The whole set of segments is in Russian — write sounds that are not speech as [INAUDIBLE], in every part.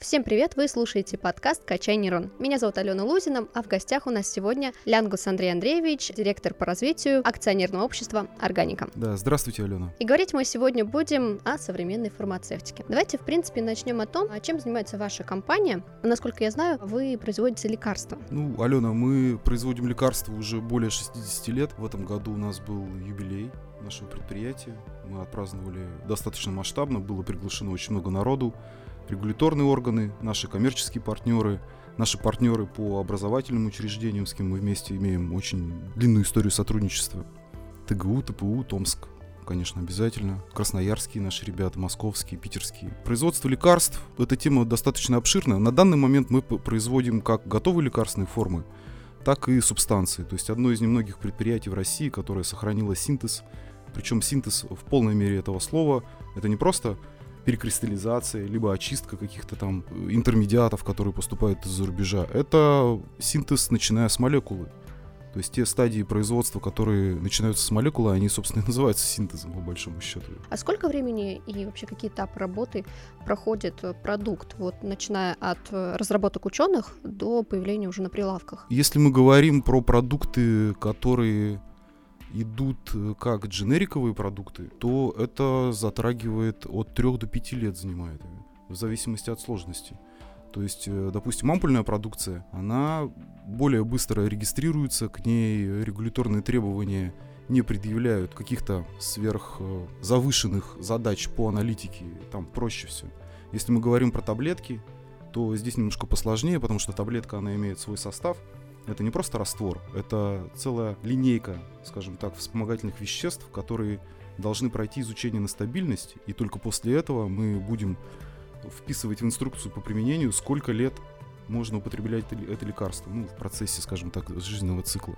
Всем привет! Вы слушаете подкаст «Качай нейрон». Меня зовут Алена Лузина, а в гостях у нас сегодня Лянгус Андрей Андреевич, директор по развитию акционерного общества «Органика». Да, здравствуйте, Алена. И говорить мы сегодня будем о современной фармацевтике. Давайте, в принципе, начнем о том, чем занимается ваша компания. Насколько я знаю, вы производите лекарства. Ну, Алена, мы производим лекарства уже более 60 лет. В этом году у нас был юбилей нашего предприятия. Мы отпраздновали достаточно масштабно, было приглашено очень много народу регуляторные органы, наши коммерческие партнеры, наши партнеры по образовательным учреждениям, с кем мы вместе имеем очень длинную историю сотрудничества. ТГУ, ТПУ, Томск, конечно, обязательно. Красноярские наши ребята, московские, питерские. Производство лекарств – эта тема достаточно обширная. На данный момент мы производим как готовые лекарственные формы, так и субстанции. То есть одно из немногих предприятий в России, которое сохранило синтез. Причем синтез в полной мере этого слова. Это не просто перекристаллизация, либо очистка каких-то там э, интермедиатов, которые поступают из-за рубежа. Это синтез, начиная с молекулы. То есть те стадии производства, которые начинаются с молекулы, они, собственно, и называются синтезом, по большому счету. А сколько времени и вообще какие этапы работы проходит э, продукт, вот начиная от э, разработок ученых до появления уже на прилавках? Если мы говорим про продукты, которые идут э, как дженериковые продукты, то это затрагивает от 3 до 5 лет занимает, в зависимости от сложности. То есть, э, допустим, ампульная продукция, она более быстро регистрируется, к ней регуляторные требования не предъявляют каких-то сверх э, задач по аналитике, там проще все. Если мы говорим про таблетки, то здесь немножко посложнее, потому что таблетка, она имеет свой состав, это не просто раствор, это целая линейка, скажем так, вспомогательных веществ, которые должны пройти изучение на стабильность, и только после этого мы будем вписывать в инструкцию по применению, сколько лет можно употреблять это лекарство, ну, в процессе, скажем так, жизненного цикла.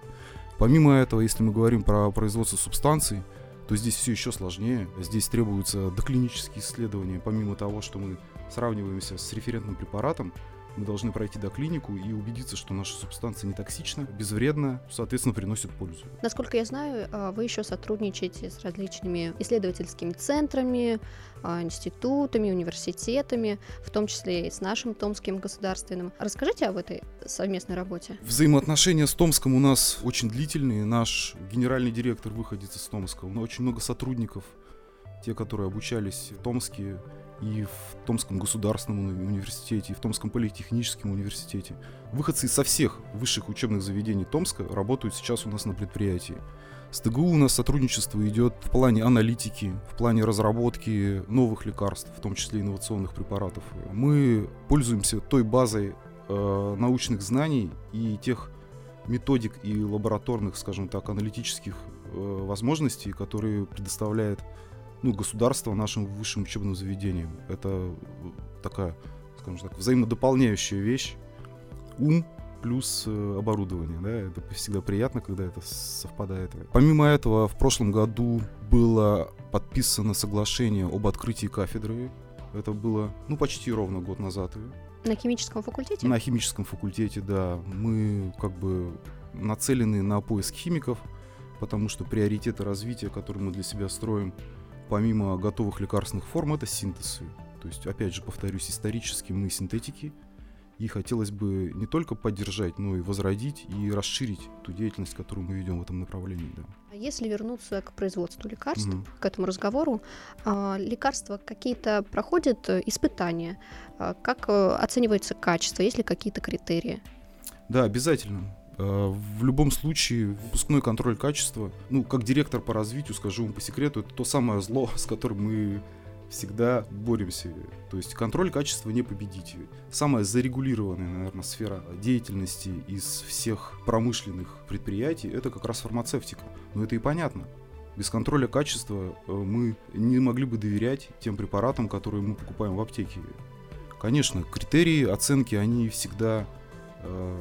Помимо этого, если мы говорим про производство субстанций, то здесь все еще сложнее. Здесь требуются доклинические исследования, помимо того, что мы сравниваемся с референтным препаратом, мы должны пройти до клинику и убедиться, что наша субстанция не токсична, безвредна, соответственно, приносит пользу. Насколько я знаю, а, вы еще сотрудничаете с различными исследовательскими центрами, а, институтами, университетами, в том числе и с нашим Томским государственным. Расскажите об этой совместной работе. Взаимоотношения с Томском у нас очень длительные. Наш генеральный директор выходит из Томска. У нас очень много сотрудников, те, которые обучались в Томске, и в Томском государственном университете, и в Томском политехническом университете. Выходцы со всех высших учебных заведений Томска работают сейчас у нас на предприятии. С ТГУ у нас сотрудничество идет в плане аналитики, в плане разработки новых лекарств, в том числе инновационных препаратов. Мы пользуемся той базой э, научных знаний и тех методик и лабораторных, скажем так, аналитических э, возможностей, которые предоставляет ну, государства нашим высшим учебным заведениям. Это такая, скажем так, взаимодополняющая вещь. Ум плюс э, оборудование, да, это всегда приятно, когда это совпадает. Помимо этого, в прошлом году было подписано соглашение об открытии кафедры. Это было, ну, почти ровно год назад. На химическом факультете? На химическом факультете, да. Мы как бы нацелены на поиск химиков, потому что приоритеты развития, которые мы для себя строим, помимо готовых лекарственных форм, это синтезы. То есть, опять же, повторюсь, исторически мы синтетики, и хотелось бы не только поддержать, но и возродить и расширить ту деятельность, которую мы ведем в этом направлении. Да. А если вернуться к производству лекарств, угу. к этому разговору, а, лекарства какие-то проходят э, испытания? А, как э, оценивается качество? Есть ли какие-то критерии? Да, обязательно. Э, в любом случае, выпускной контроль качества, ну, как директор по развитию, скажу вам по секрету, это то самое зло, [LAUGHS] с которым мы всегда боремся. То есть контроль качества не победить. Самая зарегулированная, наверное, сфера деятельности из всех промышленных предприятий это как раз фармацевтика. Но это и понятно. Без контроля качества э, мы не могли бы доверять тем препаратам, которые мы покупаем в аптеке. Конечно, критерии оценки, они всегда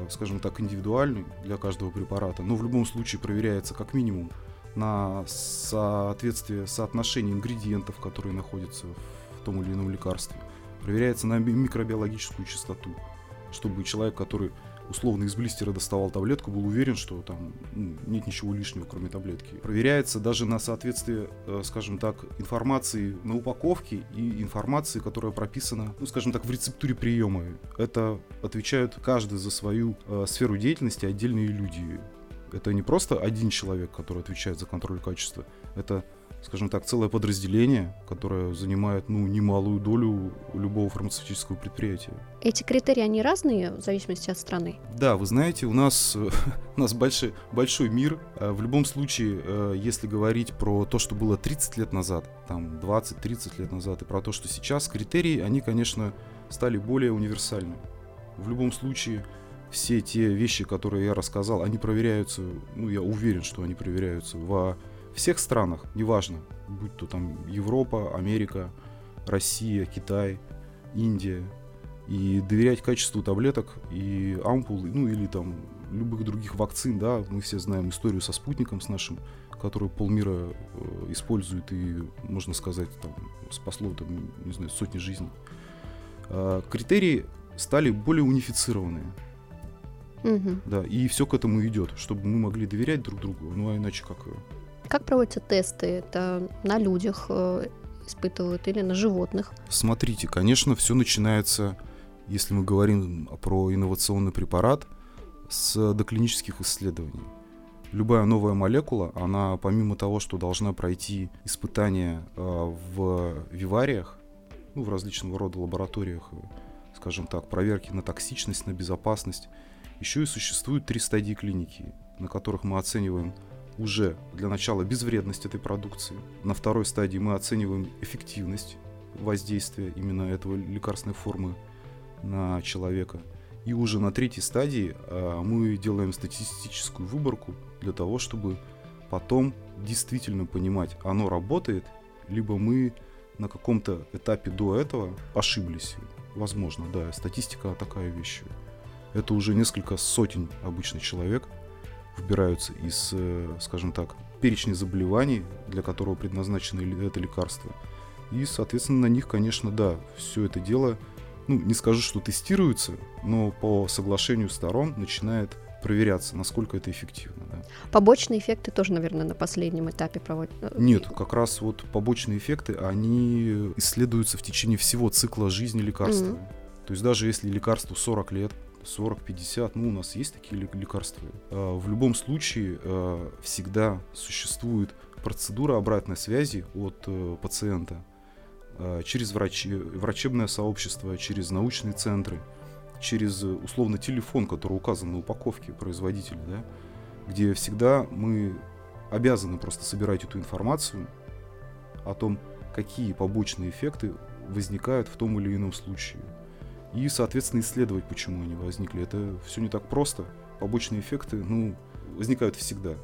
скажем так, индивидуальный для каждого препарата, но в любом случае проверяется как минимум на соответствие соотношения ингредиентов, которые находятся в том или ином лекарстве. Проверяется на микробиологическую чистоту, чтобы человек, который условно из блистера доставал таблетку, был уверен, что там нет ничего лишнего, кроме таблетки. Проверяется даже на соответствие, э, скажем так, информации на упаковке и информации, которая прописана, ну, скажем так, в рецептуре приема. Это отвечают каждый за свою э, сферу деятельности отдельные люди. Это не просто один человек, который отвечает за контроль качества. Это скажем так, целое подразделение, которое занимает ну, немалую долю любого фармацевтического предприятия. Эти критерии, они разные в зависимости от страны? Да, вы знаете, у нас, [LAUGHS] у нас большой, большой мир. Э, в любом случае, э, если говорить про то, что было 30 лет назад, там 20-30 лет назад, и про то, что сейчас, критерии, они, конечно, стали более универсальны. В любом случае, все те вещи, которые я рассказал, они проверяются, ну, я уверен, что они проверяются во всех странах, неважно, будь то там Европа, Америка, Россия, Китай, Индия, и доверять качеству таблеток и ампул, ну или там любых других вакцин, да, мы все знаем историю со спутником с нашим, которую полмира э, использует и, можно сказать, там, спасло, там, не знаю, сотни жизней. Э, критерии стали более унифицированные. Угу. Да, и все к этому идет, чтобы мы могли доверять друг другу, ну а иначе как? Как проводятся тесты? Это на людях э, испытывают или на животных? Смотрите, конечно, все начинается, если мы говорим про инновационный препарат, с доклинических исследований. Любая новая молекула, она помимо того, что должна пройти испытания э, в вивариях, ну, в различного рода лабораториях, э, скажем так, проверки на токсичность, на безопасность, еще и существует три стадии клиники, на которых мы оцениваем уже для начала безвредность этой продукции. На второй стадии мы оцениваем эффективность воздействия именно этого лекарственной формы на человека. И уже на третьей стадии а, мы делаем статистическую выборку для того, чтобы потом действительно понимать, оно работает, либо мы на каком-то этапе до этого ошиблись. Возможно, да, статистика такая вещь. Это уже несколько сотен обычных человек – выбираются из, э, скажем так, перечня заболеваний, для которого предназначено это лекарство. И, соответственно, на них, конечно, да, все это дело, ну, не скажу, что тестируется, но по соглашению сторон начинает проверяться, насколько это эффективно. Да. Побочные эффекты тоже, наверное, на последнем этапе проводят? Э, Нет, как раз вот побочные эффекты, они исследуются в течение всего цикла жизни лекарства. Mm-hmm. То есть даже если лекарству 40 лет, 40-50, ну, у нас есть такие лекарства. А, в любом случае а, всегда существует процедура обратной связи от э, пациента а, через врачи, врачебное сообщество, через научные центры, через условно телефон, который указан на упаковке производителя, да, где всегда мы обязаны просто собирать эту информацию о том, какие побочные эффекты возникают в том или ином случае и, соответственно, исследовать, почему они возникли. Это все не так просто. Побочные эффекты, ну, возникают всегда.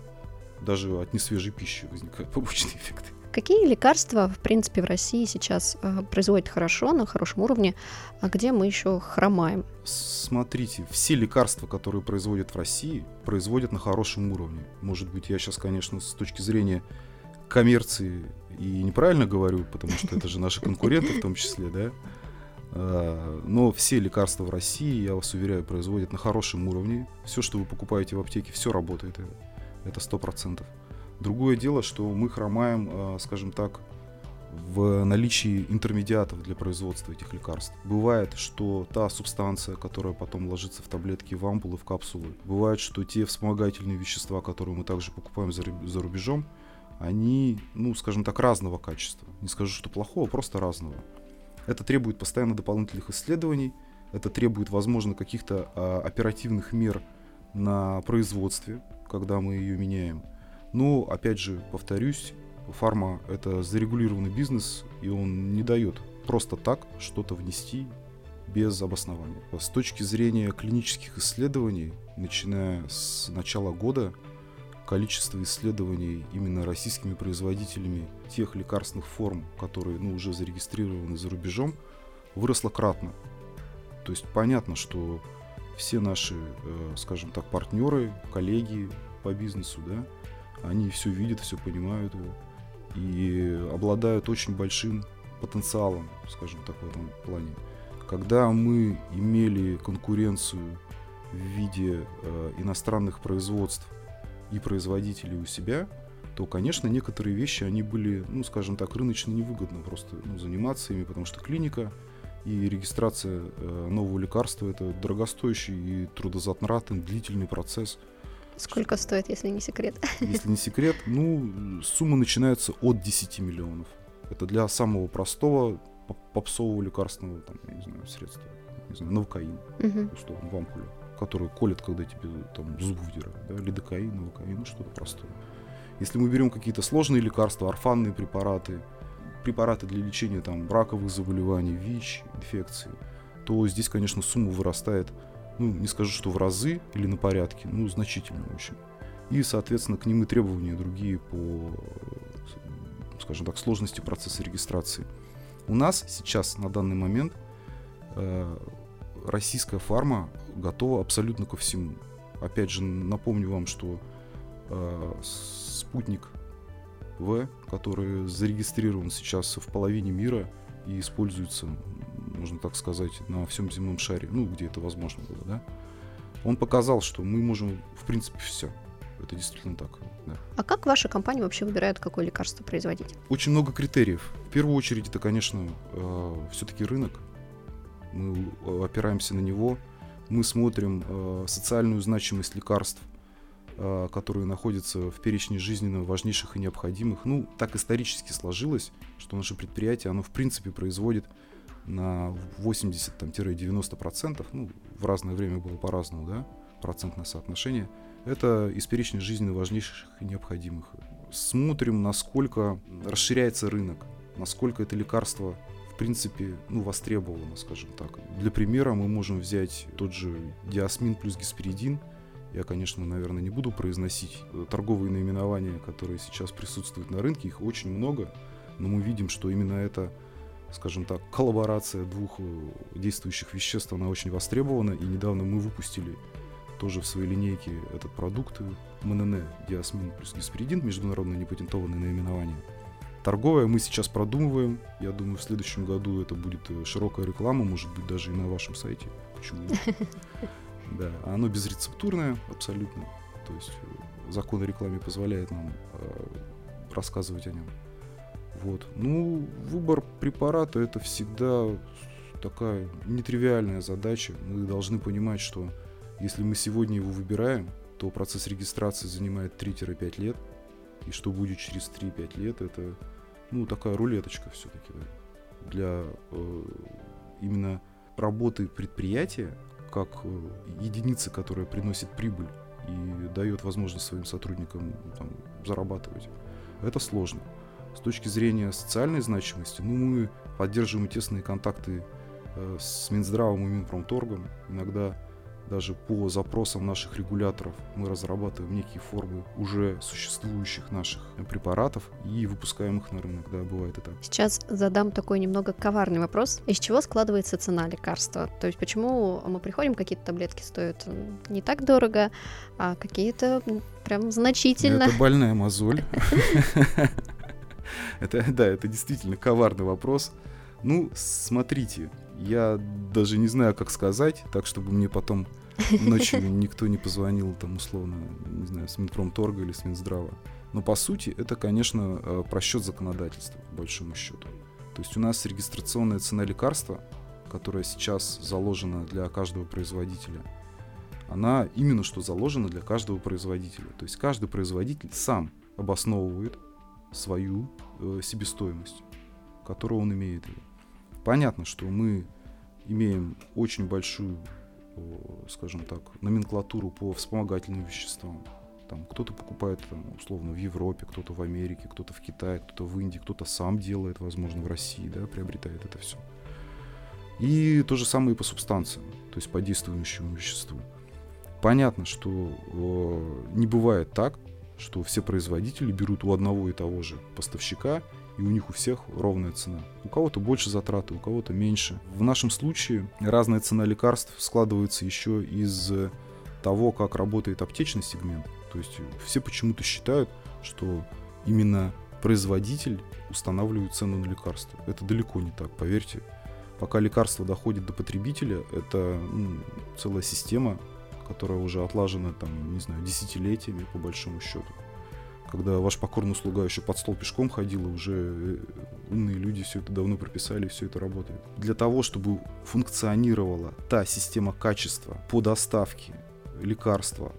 Даже от несвежей пищи возникают [LAUGHS] побочные эффекты. Какие лекарства, в принципе, в России сейчас э, производят хорошо, на хорошем уровне, а где мы еще хромаем? Смотрите, все лекарства, которые производят в России, производят на хорошем уровне. Может быть, я сейчас, конечно, с точки зрения коммерции и неправильно говорю, потому что это же наши конкуренты в том числе, да, но все лекарства в России, я вас уверяю, производят на хорошем уровне. Все, что вы покупаете в аптеке, все работает. Это сто процентов. Другое дело, что мы хромаем, э, скажем так, в наличии интермедиатов для производства этих лекарств. Бывает, что та субстанция, которая потом ложится в таблетки, в ампулы, в капсулы, бывает, что те вспомогательные вещества, которые мы также покупаем за рубежом, они, ну, скажем так, разного качества. Не скажу, что плохого, просто разного. Это требует постоянно дополнительных исследований, это требует, возможно, каких-то а, оперативных мер на производстве, когда мы ее меняем. Но, опять же, повторюсь, фарма — это зарегулированный бизнес, и он не дает просто так что-то внести без обоснования. С точки зрения клинических исследований, начиная с начала года, количество исследований именно российскими производителями тех лекарственных форм, которые ну, уже зарегистрированы за рубежом, выросло кратно. То есть понятно, что все наши, э, скажем так, партнеры, коллеги по бизнесу, да, они все видят, все понимают и обладают очень большим потенциалом, скажем так, в этом плане. Когда мы имели конкуренцию в виде э, иностранных производств и производителей у себя, то, конечно, некоторые вещи, они были, ну, скажем так, рыночно невыгодно просто ну, заниматься ими, потому что клиника и регистрация э, нового лекарства – это дорогостоящий и трудозатратный, длительный процесс. Сколько стоит, если не секрет? Если не секрет, ну, сумма начинается от 10 миллионов. Это для самого простого попсового лекарственного, там, я не знаю, средства. Не знаю, новокаин, Мгм. условно, в ампуле, который колет, когда тебе там зуб выдирают, да, лидокаин, новокаин, ну, что-то простое. Если мы берем какие-то сложные лекарства, орфанные препараты, препараты для лечения там раковых заболеваний, ВИЧ, инфекций, то здесь, конечно, сумма вырастает, ну, не скажу, что в разы или на порядке, ну, значительно очень. И, соответственно, к ним и требования другие по, скажем так, сложности процесса регистрации. У нас сейчас, на данный момент, э, российская фарма готова абсолютно ко всему. Опять же, напомню вам, что э, спутник В, который зарегистрирован сейчас в половине мира и используется, можно так сказать, на всем земном шаре, ну, где это возможно было, да, он показал, что мы можем, в принципе, все. Это действительно так, да. А как ваша компания вообще выбирает, какое лекарство производить? Очень много критериев. В первую очередь, это, конечно, все-таки рынок. Мы э, опираемся на него. Мы смотрим э, социальную значимость лекарств, э, которые находятся в перечне жизненно важнейших и необходимых. Ну, так исторически сложилось, что наше предприятие, оно в принципе производит на 80-90%, ну, в разное время было по-разному, да, процентное соотношение, это из перечня жизненно важнейших и необходимых. Смотрим, насколько расширяется рынок, насколько это лекарство принципе, ну, востребовано, скажем так. Для примера мы можем взять тот же диасмин плюс гесперидин. Я, конечно, наверное, не буду произносить торговые наименования, которые сейчас присутствуют на рынке, их очень много, но мы видим, что именно это скажем так, коллаборация двух действующих веществ, она очень востребована, и недавно мы выпустили тоже в своей линейке этот продукт МНН, диасмин плюс гесперидин, международное непатентованное наименование. Торговое мы сейчас продумываем. Я думаю, в следующем году это будет э, широкая реклама, может быть, даже и на вашем сайте. Почему? [LAUGHS] Да, оно безрецептурное абсолютно. То есть э, закон о рекламе позволяет нам э, рассказывать о нем. Вот. Ну, выбор препарата это всегда такая нетривиальная задача. Мы должны понимать, что если мы сегодня его выбираем, то процесс регистрации занимает 3-5 лет. И что будет через 3-5 лет, это ну, такая рулеточка все-таки, да, для э, именно работы предприятия как э, единицы, которая приносит прибыль и дает возможность своим сотрудникам там, зарабатывать. Это сложно. С точки зрения социальной значимости, ну, мы поддерживаем тесные контакты э, с Минздравом и Минпромторгом. Иногда даже по запросам наших регуляторов мы разрабатываем некие формы уже существующих наших препаратов и выпускаем их на рынок, да, бывает это. Сейчас задам такой немного коварный вопрос. Из чего складывается цена лекарства? То есть почему мы приходим, какие-то таблетки стоят не так дорого, а какие-то прям значительно... Это больная мозоль. [LAUGHS] Это, да, это действительно коварный вопрос. Ну, смотрите, я даже не знаю, как сказать, так, чтобы мне потом ночью [LAUGHS] никто не позвонил, там, условно, не знаю, с Минпромторга или с Минздрава. Но, по сути, это, конечно, э, просчет законодательства, по большому счету. То есть у нас регистрационная цена лекарства, которая сейчас заложена для каждого производителя, она именно что заложена для каждого производителя. То есть каждый производитель сам обосновывает свою э, себестоимость, которую он имеет. Понятно, что мы имеем очень большую, скажем так, номенклатуру по вспомогательным веществам. Там кто-то покупает там, условно в Европе, кто-то в Америке, кто-то в Китае, кто-то в Индии, кто-то сам делает, возможно, в России, да, приобретает это все. И то же самое и по субстанциям, то есть по действующему веществу. Понятно, что э, не бывает так, что все производители берут у одного и того же поставщика и у них у всех ровная цена. У кого-то больше затраты, у кого-то меньше. В нашем случае разная цена лекарств складывается еще из того, как работает аптечный сегмент. То есть все почему-то считают, что именно производитель устанавливает цену на лекарство. Это далеко не так, поверьте. Пока лекарство доходит до потребителя, это ну, целая система, которая уже отлажена, там, не знаю, десятилетиями, по большому счету. Когда ваш покорный слуга еще под стол пешком ходил, и уже э, умные люди все это давно прописали, все это работает. Для того, чтобы функционировала та система качества по доставке лекарства,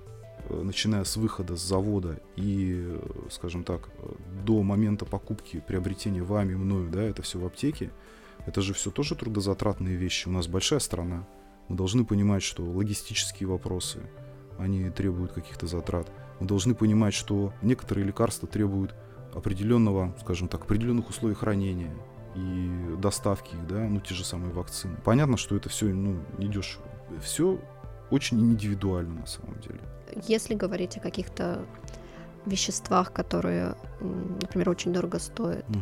э, начиная с выхода с завода и, э, скажем так, до момента покупки, приобретения вами, мною, да, это все в аптеке, это же все тоже трудозатратные вещи. У нас большая страна. Мы должны понимать, что логистические вопросы, они требуют каких-то затрат. Мы должны понимать, что некоторые лекарства требуют определенного, скажем так, определенных условий хранения и доставки их, да, ну те же самые вакцины. Понятно, что это все, ну, не дешево. Все очень индивидуально на самом деле. Если говорить о каких-то веществах, которые, например, очень дорого стоят, угу.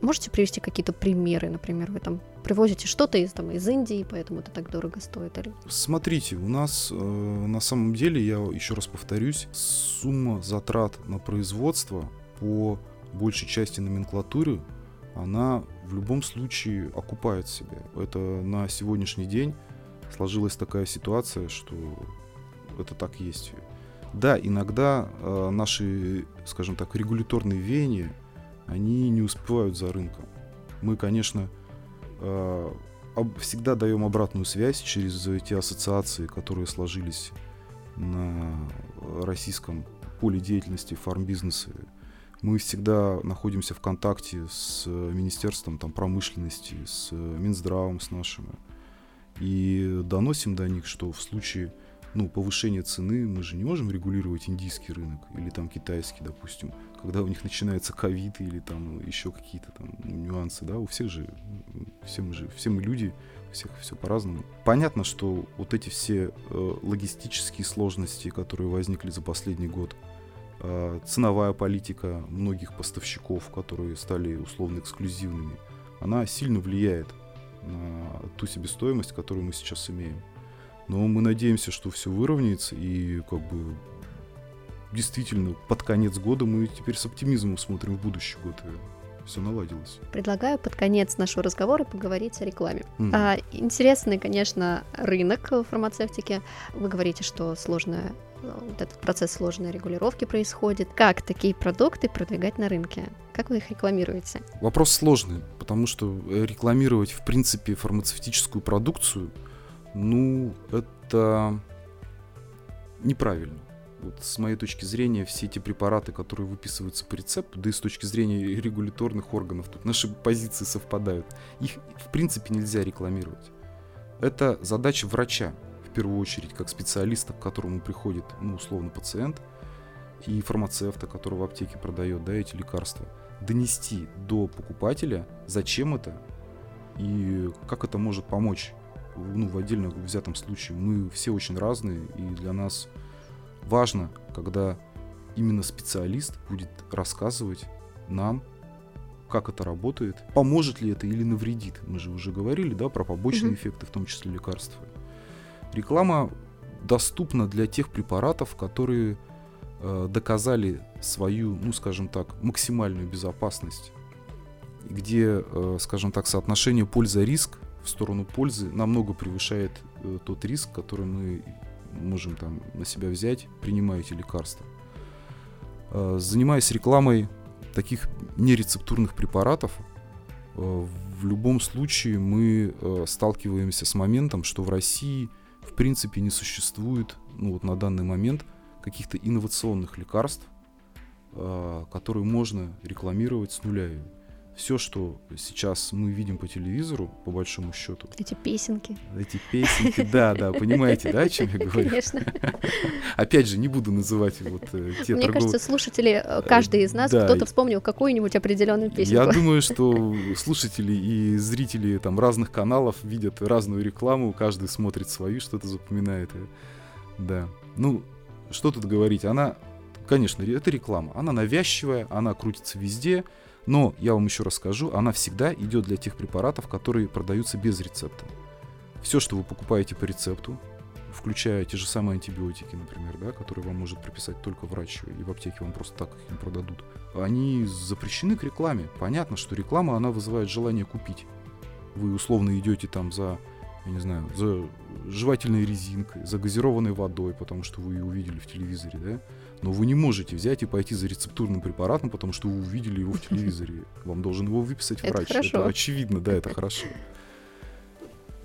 Можете привести какие-то примеры, например, вы там привозите что-то из, там, из Индии, поэтому это так дорого стоит? Или... Смотрите, у нас э, на самом деле, я еще раз повторюсь, сумма затрат на производство по большей части номенклатуры, она в любом случае окупает себя. Это на сегодняшний день сложилась такая ситуация, что это так есть. Да, иногда э, наши, скажем так, регуляторные веяния они не успевают за рынком. Мы, конечно, э, всегда даем обратную связь через те ассоциации, которые сложились на российском поле деятельности фармбизнеса. Мы всегда находимся в контакте с Министерством там, промышленности, с Минздравом, с нашим. И доносим до них, что в случае ну, повышения цены мы же не можем регулировать индийский рынок или там китайский, допустим когда у них начинается ковид или там еще какие-то там нюансы, да, у всех же, все мы же, все мы люди, у всех все по-разному. Понятно, что вот эти все э, логистические сложности, которые возникли за последний год, э, ценовая политика многих поставщиков, которые стали условно эксклюзивными, она сильно влияет на ту себестоимость, которую мы сейчас имеем. Но мы надеемся, что все выровняется и как бы действительно под конец года мы теперь с оптимизмом смотрим в будущий год. И все наладилось. Предлагаю под конец нашего разговора поговорить о рекламе. Mm. А, интересный, конечно, рынок фармацевтики. Вы говорите, что сложная вот этот процесс сложной регулировки происходит. Как такие продукты продвигать на рынке? Как вы их рекламируете? Вопрос сложный, потому что рекламировать, в принципе, фармацевтическую продукцию, ну, это неправильно вот с моей точки зрения, все эти препараты, которые выписываются по рецепту, да и с точки зрения регуляторных органов, тут наши позиции совпадают. Их, в принципе, нельзя рекламировать. Это задача врача, в первую очередь, как специалиста, к которому приходит, ну, условно, пациент, и фармацевта, который в аптеке продает, да, эти лекарства, донести до покупателя, зачем это и как это может помочь ну, в отдельно взятом случае. Мы все очень разные, и для нас важно, когда именно специалист будет рассказывать нам, как это работает, поможет ли это или навредит. Мы же уже говорили, да, про побочные mm-hmm. эффекты, в том числе лекарства. Реклама доступна для тех препаратов, которые э, доказали свою, ну, скажем так, максимальную безопасность, где, э, скажем так, соотношение польза-риск в сторону пользы намного превышает э, тот риск, который мы можем там на себя взять, принимая эти лекарства. Э, занимаясь рекламой таких нерецептурных препаратов, э, в любом случае мы сталкиваемся с моментом, что в России в принципе не существует ну, вот на данный момент каких-то инновационных лекарств, которые можно рекламировать с нуля все, что сейчас мы видим по телевизору, по большому счету. Эти песенки. Эти песенки, да, да, понимаете, да, о чем я говорю? Конечно. [LAUGHS] Опять же, не буду называть вот э, те Мне кажется, слушатели, э, каждый из нас, кто-то вспомнил какую-нибудь определенную песенку. Я думаю, что слушатели и зрители там разных каналов видят разную рекламу, каждый смотрит свою, что-то запоминает. Да. Ну, что тут говорить, она, конечно, это реклама, она навязчивая, она крутится везде, но, я вам еще раз скажу, она всегда идет для тех препаратов, которые продаются без рецепта. Все, что вы покупаете по рецепту, включая те же самые антибиотики, например, да, которые вам может прописать только врач, и в аптеке вам просто так их не продадут, они запрещены к рекламе. Понятно, что реклама, она вызывает желание купить. Вы условно идете там за я не знаю, за жевательной резинкой, за газированной водой, потому что вы ее увидели в телевизоре, да? Но вы не можете взять и пойти за рецептурным препаратом, потому что вы увидели его в телевизоре. [LAUGHS] Вам должен его выписать Это врач. хорошо. Это очевидно, да, это хорошо.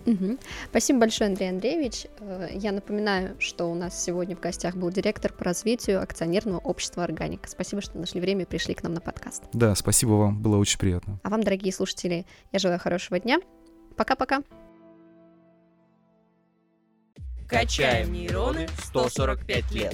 Мгм. Спасибо большое, Андрей Андреевич. Э, Я напоминаю, что у нас сегодня в гостях был директор по развитию акционерного общества «Органика». Спасибо, что нашли время и пришли к нам на подкаст. Да, спасибо вам, было очень приятно. А вам, дорогие слушатели, я желаю хорошего дня. Пока-пока. Качаем нейроны 145 лет.